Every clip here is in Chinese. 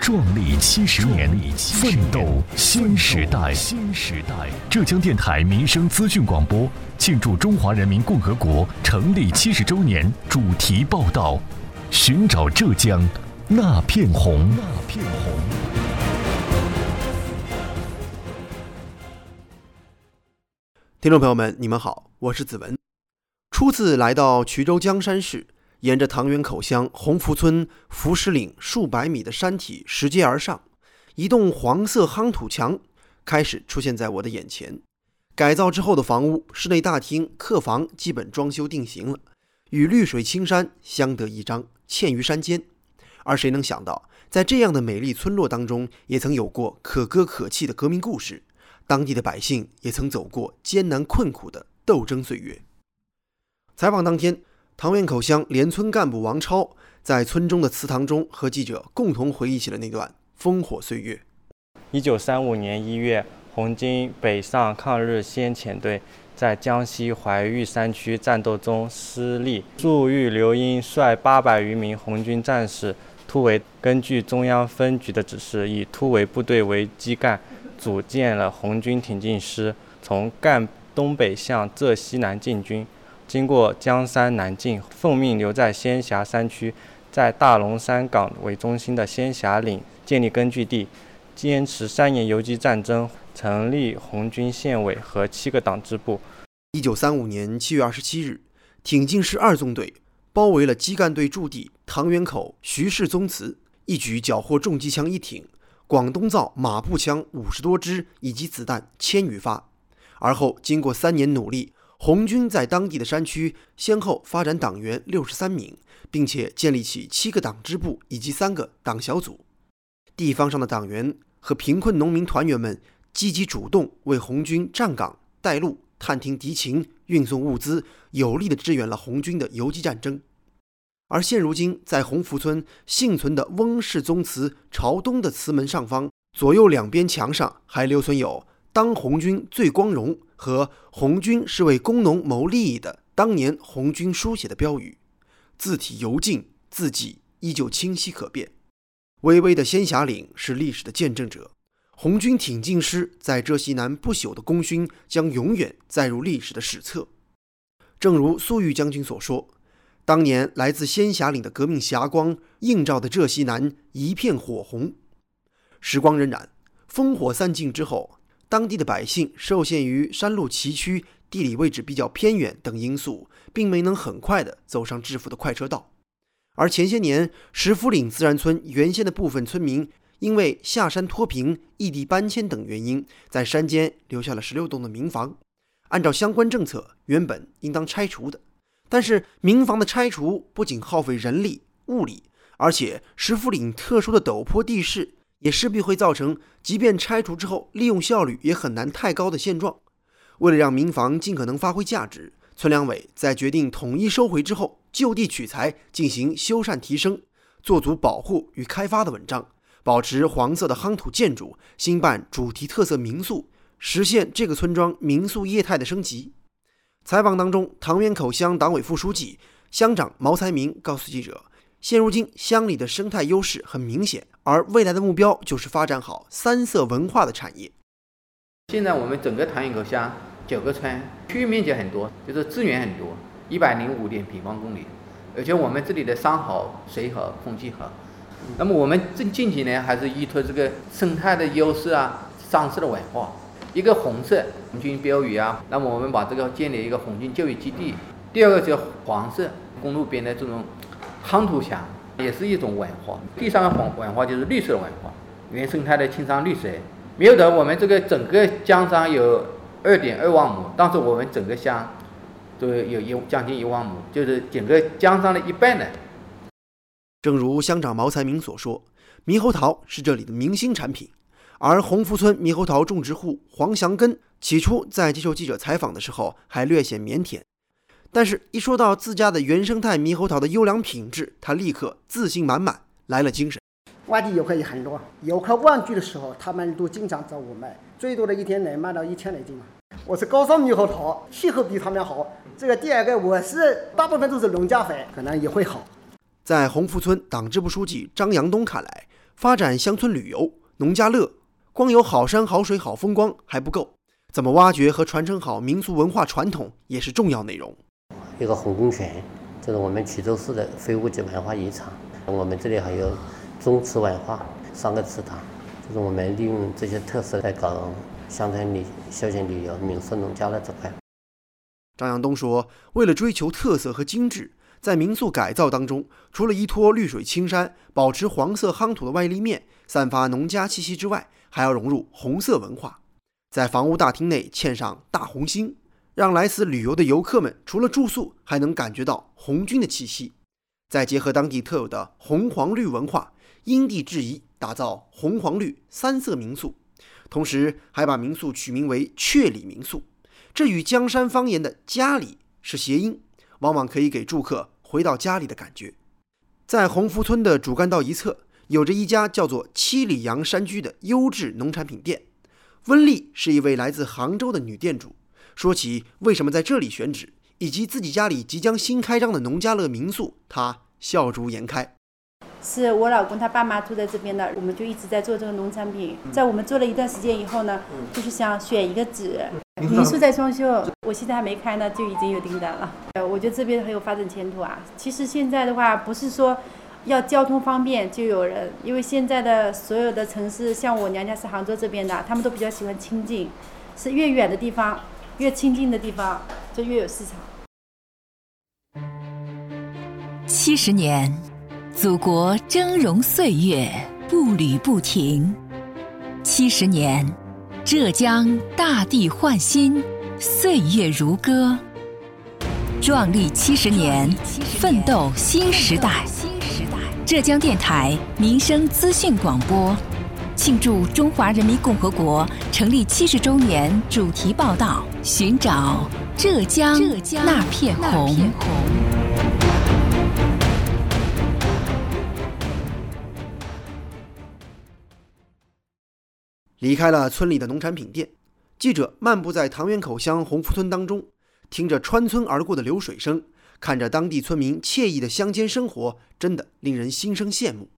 壮丽七十年，奋斗新时代。新时代，浙江电台民生资讯广播庆祝中华人民共和国成立七十周年主题报道：寻找浙江那片红。那片红。听众朋友们，你们好，我是子文。初次来到衢州江山市。沿着唐源口乡洪福村福石岭数百米的山体拾阶而上，一栋黄色夯土墙开始出现在我的眼前。改造之后的房屋，室内大厅、客房基本装修定型了，与绿水青山相得益彰，嵌于山间。而谁能想到，在这样的美丽村落当中，也曾有过可歌可泣的革命故事，当地的百姓也曾走过艰难困苦的斗争岁月。采访当天。唐园口乡联村干部王超在村中的祠堂中和记者共同回忆起了那段烽火岁月。一九三五年一月，红军北上抗日先遣队在江西怀玉山区战斗中失利，粟裕刘英率八百余名红军战士突围。根据中央分局的指示，以突围部队为基干，组建了红军挺进师，从赣东北向浙西南进军。经过江山南进，奉命留在仙霞山区，在大龙山港为中心的仙霞岭建立根据地，坚持三年游击战争，成立红军县委和七个党支部。一九三五年七月二十七日，挺进师二纵队包围了基干队驻地唐园口徐氏宗祠，一举缴获重机枪一挺、广东造马步枪五十多支以及子弹千余发。而后经过三年努力。红军在当地的山区先后发展党员六十三名，并且建立起七个党支部以及三个党小组。地方上的党员和贫困农民团员们积极主动为红军站岗、带路、探听敌情、运送物资，有力地支援了红军的游击战争。而现如今，在洪福村幸存的翁氏宗祠朝东的祠门上方，左右两边墙上还留存有“当红军最光荣”。和红军是为工农谋利益的当年红军书写的标语，字体油劲，字迹依旧清晰可辨。巍巍的仙霞岭是历史的见证者，红军挺进师在浙西南不朽的功勋将永远载入历史的史册。正如粟裕将军所说：“当年来自仙霞岭的革命霞光，映照的浙西南一片火红。”时光荏苒，烽火散尽之后。当地的百姓受限于山路崎岖、地理位置比较偏远等因素，并没能很快地走上致富的快车道。而前些年，石福岭自然村原先的部分村民因为下山脱贫、异地搬迁等原因，在山间留下了十六栋的民房。按照相关政策，原本应当拆除的，但是民房的拆除不仅耗费人力物力，而且石福岭特殊的陡坡地势。也势必会造成，即便拆除之后，利用效率也很难太高的现状。为了让民房尽可能发挥价值，村两委在决定统一收回之后，就地取材进行修缮提升，做足保护与开发的文章，保持黄色的夯土建筑，兴办主题特色民宿，实现这个村庄民宿业态的升级。采访当中，唐园口乡党委副书记、乡长毛才明告诉记者。现如今，乡里的生态优势很明显，而未来的目标就是发展好三色文化的产业。现在我们整个唐园口乡九个村，区域面积很多，就是资源很多，一百零五点平方公里，而且我们这里的山好、水好、空气好。那么我们近近几年还是依托这个生态的优势啊，山色的文化，一个红色红军标语啊，那么我们把这个建立一个红军教育基地。第二个就黄色公路边的这种。夯土墙也是一种文化，第三个文文化就是绿色文化，原生态的青山绿水。没有的，我们这个整个江山有二点二万亩，但是我们整个乡都有一将近一万亩，就是整个江山的一半呢。正如乡长毛才明所说，猕猴桃是这里的明星产品，而洪福村猕猴桃种植户黄祥根起初在接受记者采访的时候还略显腼腆，但是，一说到自家的原生态猕猴桃的优良品质，他立刻自信满满，来了精神。外地游客也很多，游客旺季的时候，他们都经常找我卖，最多的一天能卖到一千来斤嘛。我是高山猕猴桃，气候比他们好。这个第二个，我是大部分都是农家肥，可能也会好。在洪福村党支部书记张阳东看来，发展乡村旅游、农家乐。光有好山好水好风光还不够，怎么挖掘和传承好民俗文化传统也是重要内容。一个红公泉，这是我们衢州市的非物质文化遗产。我们这里还有宗祠文化三个祠堂，就是我们利用这些特色来搞乡村旅休闲旅游、民宿农家乐这块。张阳东说：“为了追求特色和精致，在民宿改造当中，除了依托绿水青山、保持黄色夯土的外立面，散发农家气息之外，还要融入红色文化，在房屋大厅内嵌上大红星，让来此旅游的游客们除了住宿，还能感觉到红军的气息。再结合当地特有的红黄绿文化，因地制宜打造红黄绿三色民宿，同时还把民宿取名为“雀里民宿”，这与江山方言的“家里”是谐音，往往可以给住客回到家里的感觉。在洪福村的主干道一侧。有着一家叫做七里洋山居的优质农产品店，温丽是一位来自杭州的女店主。说起为什么在这里选址，以及自己家里即将新开张的农家乐民宿，他笑逐颜开。是我老公他爸妈住在这边的，我们就一直在做这个农产品。在我们做了一段时间以后呢，就是想选一个址。民宿在装修，我现在还没开呢，就已经有订单了。呃，我觉得这边很有发展前途啊。其实现在的话，不是说。要交通方便就有人，因为现在的所有的城市，像我娘家是杭州这边的，他们都比较喜欢清静，是越远的地方，越亲近的地方就越有市场。七十年，祖国峥嵘岁月步履不停；七十年，浙江大地焕新，岁月如歌。壮丽七十年，奋斗新时代。浙江电台民生资讯广播，庆祝中华人民共和国成立七十周年主题报道：寻找浙江浙江那片红。离开了村里的农产品店，记者漫步在唐园口乡洪福村当中，听着穿村而过的流水声。看着当地村民惬意的乡间生活，真的令人心生羡慕。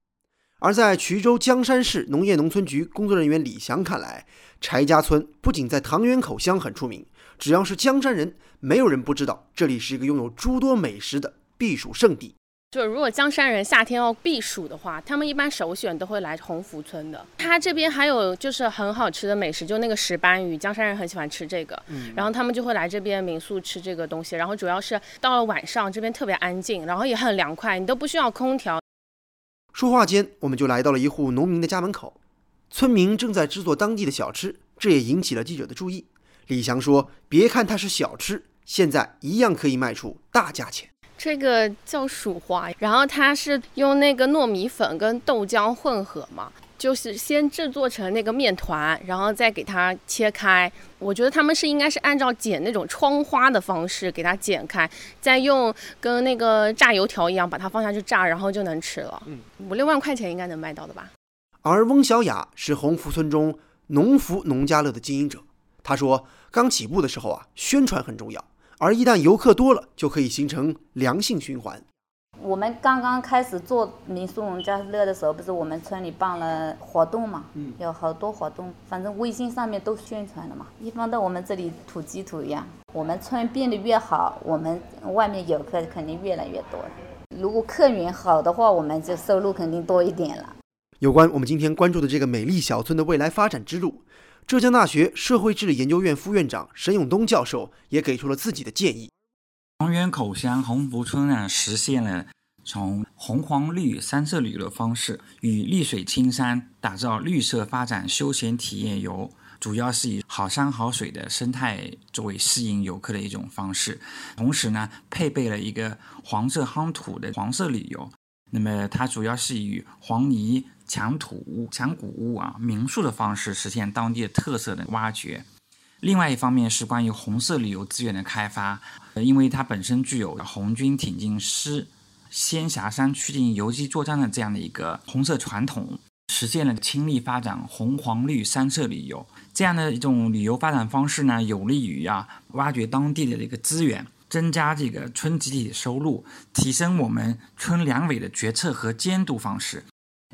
而在衢州江山市农业农村局工作人员李翔看来，柴家村不仅在唐源口乡很出名，只要是江山人，没有人不知道这里是一个拥有诸多美食的避暑胜地。就如果江山人夏天要避暑的话，他们一般首选都会来洪福村的。他这边还有就是很好吃的美食，就那个石斑鱼，江山人很喜欢吃这个。嗯，然后他们就会来这边民宿吃这个东西。然后主要是到了晚上，这边特别安静，然后也很凉快，你都不需要空调。说话间，我们就来到了一户农民的家门口，村民正在制作当地的小吃，这也引起了记者的注意。李翔说：“别看它是小吃，现在一样可以卖出大价钱。”这个叫薯花，然后它是用那个糯米粉跟豆浆混合嘛，就是先制作成那个面团，然后再给它切开。我觉得他们是应该是按照剪那种窗花的方式给它剪开，再用跟那个炸油条一样把它放下去炸，然后就能吃了。嗯，五六万块钱应该能卖到的吧。而翁小雅是洪福村中农福农家乐的经营者，她说刚起步的时候啊，宣传很重要。而一旦游客多了，就可以形成良性循环。我们刚刚开始做民宿农家乐的时候，不是我们村里办了活动嘛？嗯，有好多活动，反正微信上面都宣传了嘛。一放到我们这里土鸡土鸭，我们村变得越好，我们外面游客肯定越来越多。如果客源好的话，我们就收入肯定多一点了。有关我们今天关注的这个美丽小村的未来发展之路。浙江大学社会治理研究院副院长沈永东教授也给出了自己的建议。唐园口乡洪福村呢，实现了从红黄绿三色旅游方式与绿水青山打造绿色发展休闲体验游，主要是以好山好水的生态作为吸引游客的一种方式。同时呢，配备了一个黄色夯土的黄色旅游。那么它主要是以黄泥。墙土屋、墙古屋啊、民宿的方式实现当地特色的挖掘。另外一方面是关于红色旅游资源的开发，因为它本身具有红军挺进师仙霞山区进行游击作战的这样的一个红色传统，实现了倾力发展红黄绿三色旅游这样的一种旅游发展方式呢，有利于啊挖掘当地的这个资源。增加这个村集体的收入，提升我们村两委的决策和监督方式。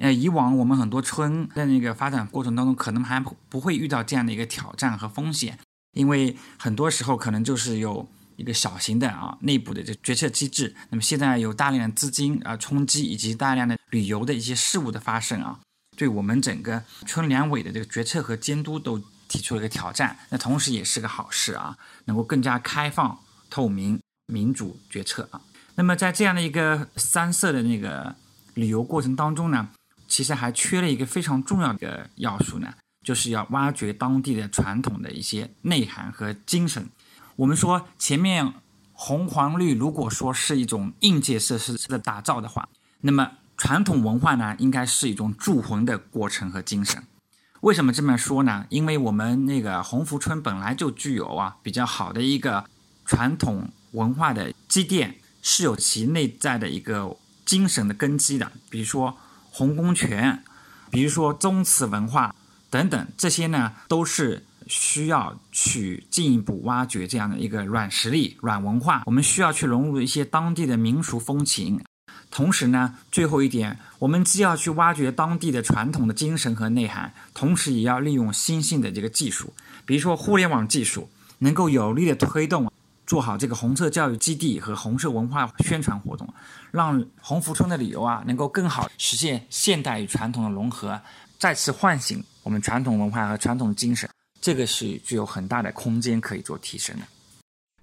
呃，以往我们很多村在那个发展过程当中，可能还不会遇到这样的一个挑战和风险，因为很多时候可能就是有一个小型的啊内部的这决策机制。那么现在有大量的资金啊冲击，以及大量的旅游的一些事物的发生啊，对我们整个村两委的这个决策和监督都提出了一个挑战。那同时也是个好事啊，能够更加开放。透明、民主决策啊，那么在这样的一个三色的那个旅游过程当中呢，其实还缺了一个非常重要的要素呢，就是要挖掘当地的传统的一些内涵和精神。我们说前面红黄绿，如果说是一种硬件设施的打造的话，那么传统文化呢，应该是一种铸魂的过程和精神。为什么这么说呢？因为我们那个鸿福村本来就具有啊比较好的一个。传统文化的积淀是有其内在的一个精神的根基的，比如说洪公权，比如说宗祠文化等等，这些呢都是需要去进一步挖掘这样的一个软实力、软文化。我们需要去融入一些当地的民俗风情，同时呢，最后一点，我们既要去挖掘当地的传统的精神和内涵，同时也要利用新兴的这个技术，比如说互联网技术，能够有力的推动。做好这个红色教育基地和红色文化宣传活动，让红福村的旅游啊能够更好实现现代与传统的融合，再次唤醒我们传统文化和传统精神，这个是具有很大的空间可以做提升的。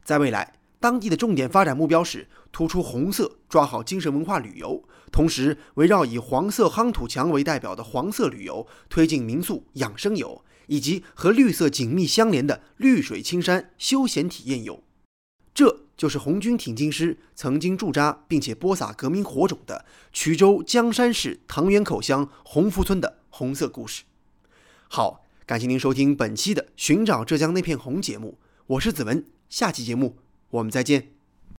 在未来，当地的重点发展目标是突出红色，抓好精神文化旅游，同时围绕以黄色夯土墙为代表的黄色旅游，推进民宿养生游，以及和绿色紧密相连的绿水青山休闲体验游。这就是红军挺进师曾经驻扎并且播撒革命火种的衢州江山市唐源口乡洪福村的红色故事。好，感谢您收听本期的《寻找浙江那片红》节目，我是子文，下期节目我们再见。